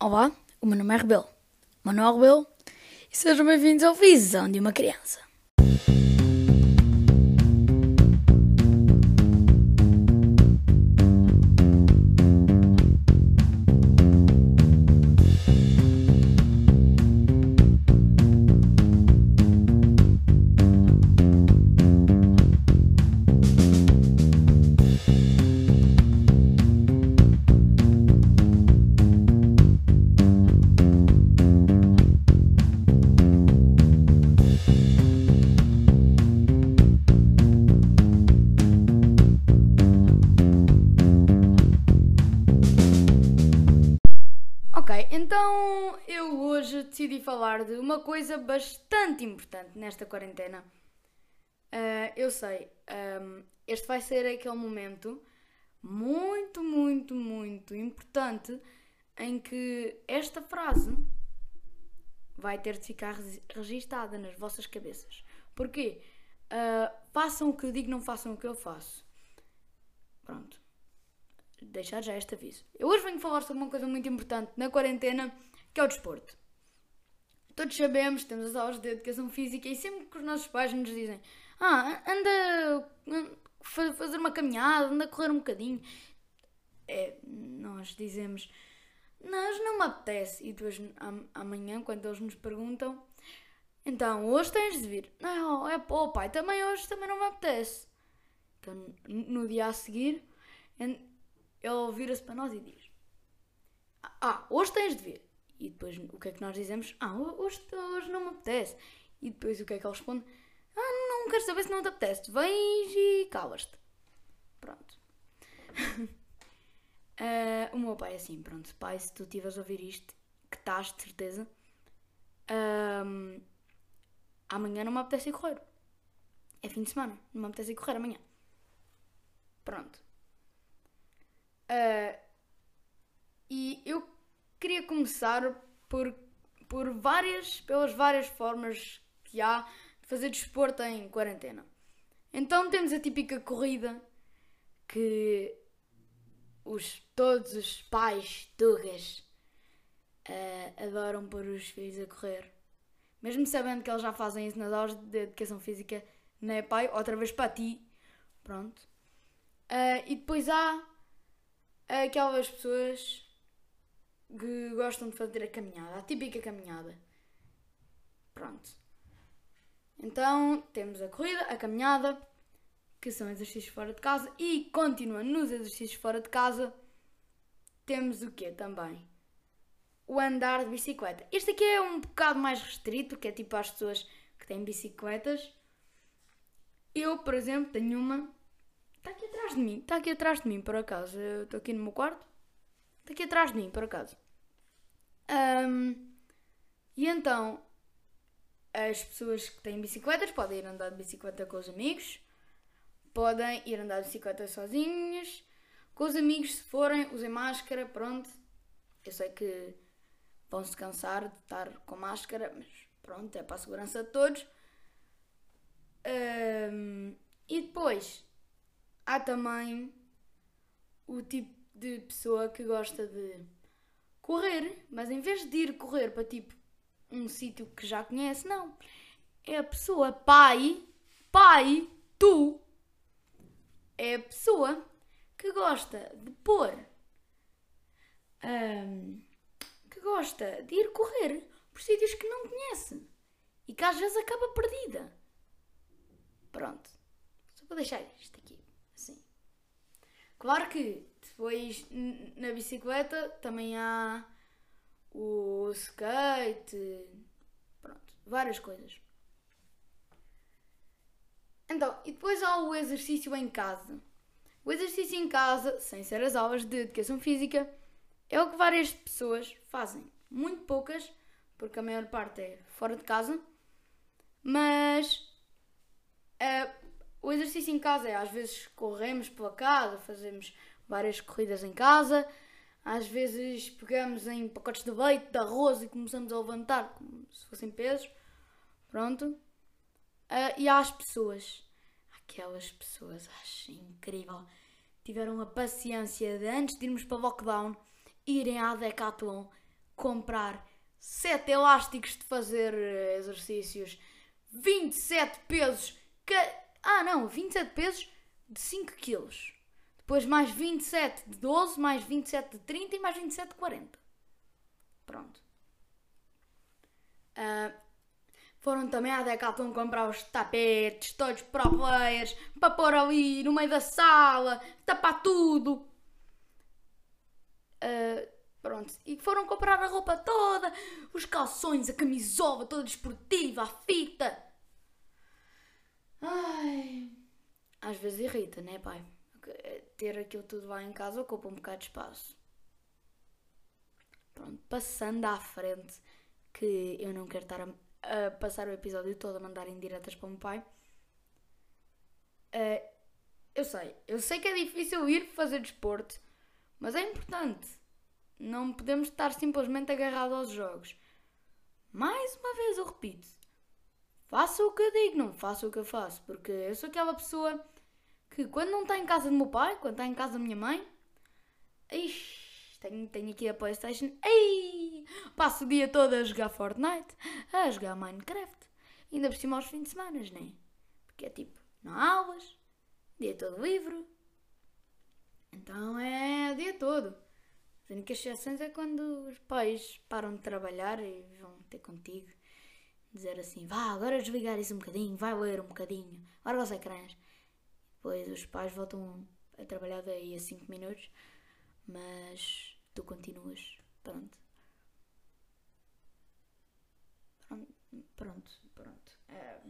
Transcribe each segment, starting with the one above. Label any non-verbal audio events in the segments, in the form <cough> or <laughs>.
Olá, o meu nome é Rebelo, Manuel Rebelo, e sejam bem-vindos ao Visão de uma Criança. Decidi falar de uma coisa bastante importante nesta quarentena. Ah, eu sei, ahm, este vai ser aquele momento muito, muito, muito importante em que esta frase vai ter de ficar registada nas vossas cabeças. Porquê? Ah, façam o que eu digo, não façam o que eu faço. Pronto deixar já este aviso. Eu hoje venho falar sobre uma coisa muito importante na quarentena, que é o desporto. Todos sabemos, temos as aulas de educação física e sempre que os nossos pais nos dizem ah, anda a fa- fazer uma caminhada, anda a correr um bocadinho. É, nós dizemos, nós não me apetece. E depois am- amanhã, quando eles nos perguntam, então hoje tens de vir. Não, é pô, pai, também hoje também não me apetece. Então no dia a seguir, ele vira-se para nós e diz: Ah, hoje tens de vir. E depois o que é que nós dizemos? Ah, ho- hoje, hoje não me apetece. E depois o que é que ele responde? Ah, não quero saber se não te apetece. Vens e calas-te. Pronto. <laughs> Ah, o meu pai é assim, pronto. Pai, se tu estiveres a ouvir isto, que estás de certeza, ahm, amanhã não me apetece ir correr. É fim de semana, não me apetece ir correr amanhã. Pronto. Ah, e eu queria começar por, por várias, pelas várias formas que há de fazer desporto em quarentena. Então temos a típica corrida que os, todos os pais tugas ah, adoram pôr os filhos a correr. Mesmo sabendo que eles já fazem isso nas aulas de educação física, não é pai? Outra vez para ti. Pronto. Ah, e depois há aquelas pessoas que gostam de fazer a caminhada, a típica caminhada. Pronto. Então temos a corrida, a caminhada, que são exercícios fora de casa, e continuando nos exercícios fora de casa, temos o quê também? O andar de bicicleta. Este aqui é um bocado mais restrito, porque é tipo às pessoas que têm bicicletas. Eu, por exemplo, tenho uma Está aqui atrás de mim, está aqui atrás de mim, por acaso. Eu estou aqui no meu quarto. Está aqui atrás de mim, por acaso. Ahm, e então, as pessoas que têm bicicletas podem ir andar de bicicleta com os amigos, podem ir andar de bicicleta sozinhas, com os amigos, se forem, usem máscara, pronto. Eu sei que vão se cansar de estar com máscara, mas pronto, é para a segurança de todos. Ahm, e depois, há também o tipo de pessoa que gosta de correr, mas em vez de ir correr para tipo um sítio que já conhece, não. É a pessoa pai, pai, tu, é a pessoa que gosta de pôr, ahm, que gosta de ir correr por sítios que não conhece e que às vezes acaba perdida. Pronto, só para deixar isto aqui. Assim. Claro que depois na bicicleta também há o skate, pronto, várias coisas. Então, e depois há o exercício em casa. O exercício em casa, sem ser as aulas de educação física, é o que várias pessoas fazem. Muito poucas, porque a maior parte é fora de casa, mas eh, o exercício em casa é às vezes corremos pela casa, fazemos várias corridas em casa, às vezes pegamos em pacotes de leite, de arroz e começamos a levantar como se fossem pesos. Pronto. Ah, e há as pessoas, aquelas pessoas, acho incrível, tiveram a paciência de antes de irmos para o lockdown irem à Decathlon comprar 7 elásticos de fazer eh, exercícios, 27 pesos, ah não, 27 pesos de 5 quilos. Depois mais 27 de 12, mais 27 de 30 e mais 27 de 40. Pronto. Uh, foram também à Decathlon comprar os tapetes, todos pro players, para pôr ali no meio da sala, tapar tudo. Uh, pronto. E foram comprar a roupa toda, os calções, a camisola toda desportiva, a fita. Ai. Às vezes irrita, né, pai? Ter aquilo tudo lá em casa ocupa um bocado de espaço. Pronto, passando à frente, que eu não quero estar a, a passar o episódio todo a mandar indiretas para o meu pai. Uh, eu sei, eu sei que é difícil ir fazer desporto, mas é importante. Não podemos estar simplesmente agarrados aos jogos. Mais uma vez eu repito: faça o que eu digo, não faça o que eu faço, porque eu sou aquela pessoa que quando não está em casa do meu pai, quando está em casa da minha mãe, ixi, tenho, tenho aqui a Playstation, ei, passo o dia todo a jogar Fortnite, a jogar Minecraft, ainda por cima aos fins de semana, né? Porque é tipo, não há aulas, dia todo livre, então é o dia todo. As únicas exceções é quando os pais param de trabalhar e vão ter contigo. Dizer assim, vá, agora desligar isso um bocadinho, vai ler um bocadinho, larga os ecrãs. Depois os pais voltam a trabalhar daí a 5 minutos, mas tu continuas. Pronto. Pronto, pronto. pronto. É...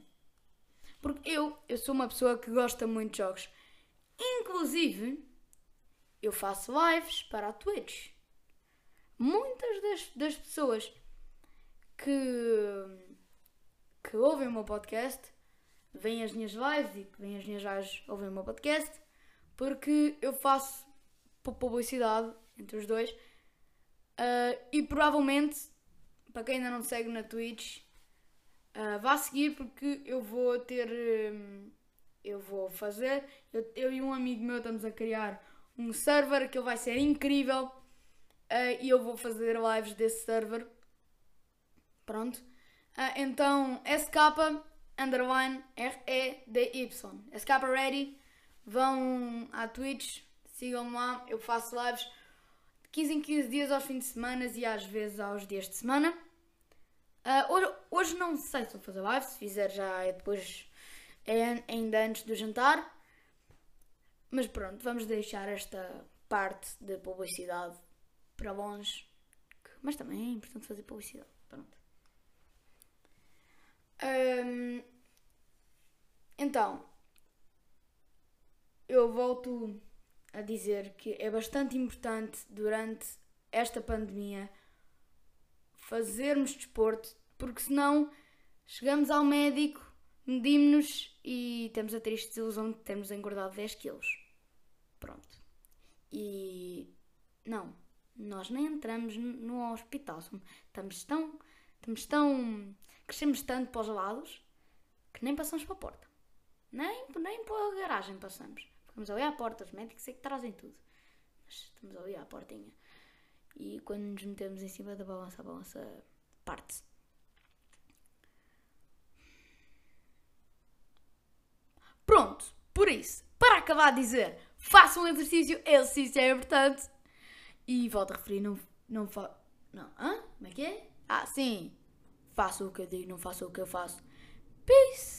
Porque eu, eu sou uma pessoa que gosta muito de jogos. Inclusive, eu faço lives para a Twitch. Muitas das, das pessoas que, que ouvem o meu podcast veem as minhas lives e que as minhas lives ouvem o meu podcast, porque eu faço publicidade entre os dois. Uh, e provavelmente, para quem ainda não segue na Twitch, uh, vá seguir porque eu vou ter. Um, eu vou fazer. Eu, eu, e um amigo meu estamos a criar um server que vai ser incrível. Uh, e eu vou fazer lives desse server. Pronto. então, SK underline R-E-D-Y. Escapa Ready. Vão à Twitch, sigam lá. Eu faço lives de 15 em 15 dias aos fins de semana e às vezes aos dias de semana. Uh, hoje, hoje, não sei se vou fazer live, se fizer já é depois, é ainda antes do jantar. Mas pronto, vamos deixar esta parte de publicidade para longe. Mas também é importante fazer publicidade. Pronto. Um, então, eu volto a dizer que é bastante importante durante esta pandemia fazermos desporto, porque senão chegamos ao médico, medimos-nos e temos a triste desilusão de termos engordado 10 quilos. Pronto. E não, nós nem entramos no hospital. Estamos tão, estamos tão crescemos tanto para os lados que nem passamos para a porta. Nem, nem para a garagem passamos. Ficamos ali à porta, os médicos é que trazem tudo. Mas estamos ali à portinha. E quando nos metemos em cima da balança, a balança parte-se. Pronto, por isso, para acabar de dizer, façam um exercício, exercício é importante. E volto a referir, não, não fa... Não, hã? Como é que é? Ah, sim, faço o que eu digo, não faço o que eu faço. Peace!